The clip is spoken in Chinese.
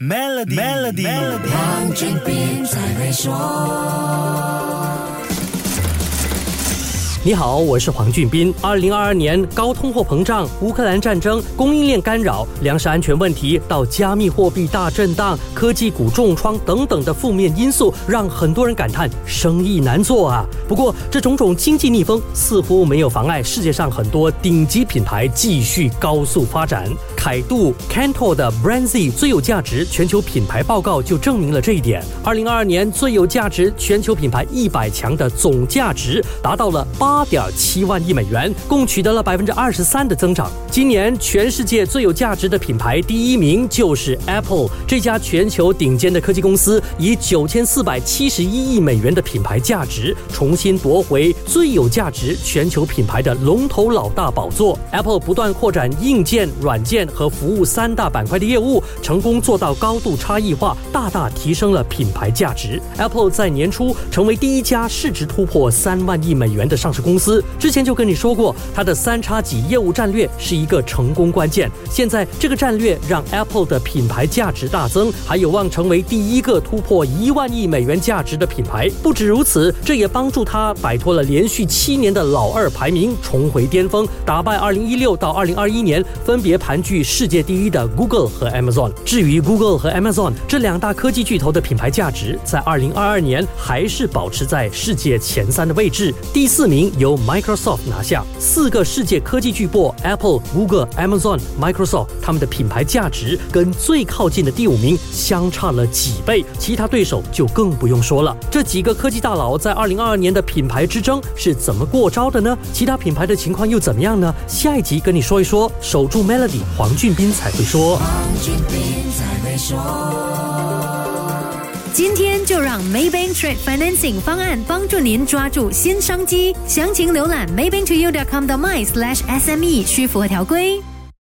Melody，Melody，黄俊斌在会说。你好，我是黄俊斌。二零二二年，高通货膨胀、乌克兰战争、供应链干扰、粮食安全问题，到加密货币大震荡、科技股重创等等的负面因素，让很多人感叹生意难做啊。不过，这种种经济逆风似乎没有妨碍世界上很多顶级品牌继续高速发展。百度 Cantor 的 Brandz 最有价值全球品牌报告就证明了这一点。二零二二年，最有价值全球品牌一百强的总价值达到了。八点七万亿美元，共取得了百分之二十三的增长。今年全世界最有价值的品牌第一名就是 Apple 这家全球顶尖的科技公司，以九千四百七十一亿美元的品牌价值，重新夺回最有价值全球品牌的龙头老大宝座。Apple 不断扩展硬件、软件和服务三大板块的业务，成功做到高度差异化，大大提升了品牌价值。Apple 在年初成为第一家市值突破三万亿美元的上市公。司之前就跟你说过，它的三叉戟业务战略是一个成功关键。现在这个战略让 Apple 的品牌价值大增，还有望成为第一个突破一万亿美元价值的品牌。不止如此，这也帮助它摆脱了连续七年的老二排名，重回巅峰，打败2016到2021年分别盘踞世界第一的 Google 和 Amazon。至于 Google 和 Amazon 这两大科技巨头的品牌价值，在2022年还是保持在世界前三的位置，第四名。由 Microsoft 拿下四个世界科技巨擘 Apple、Google、Amazon、Microsoft，他们的品牌价值跟最靠近的第五名相差了几倍，其他对手就更不用说了。这几个科技大佬在二零二二年的品牌之争是怎么过招的呢？其他品牌的情况又怎么样呢？下一集跟你说一说。守住 Melody，黄。王俊斌才会说。今天就让 Maybank Trade Financing 方案帮助您抓住新商机。详情浏览 maybanktoyou.com 的 my/sme，需符合条规。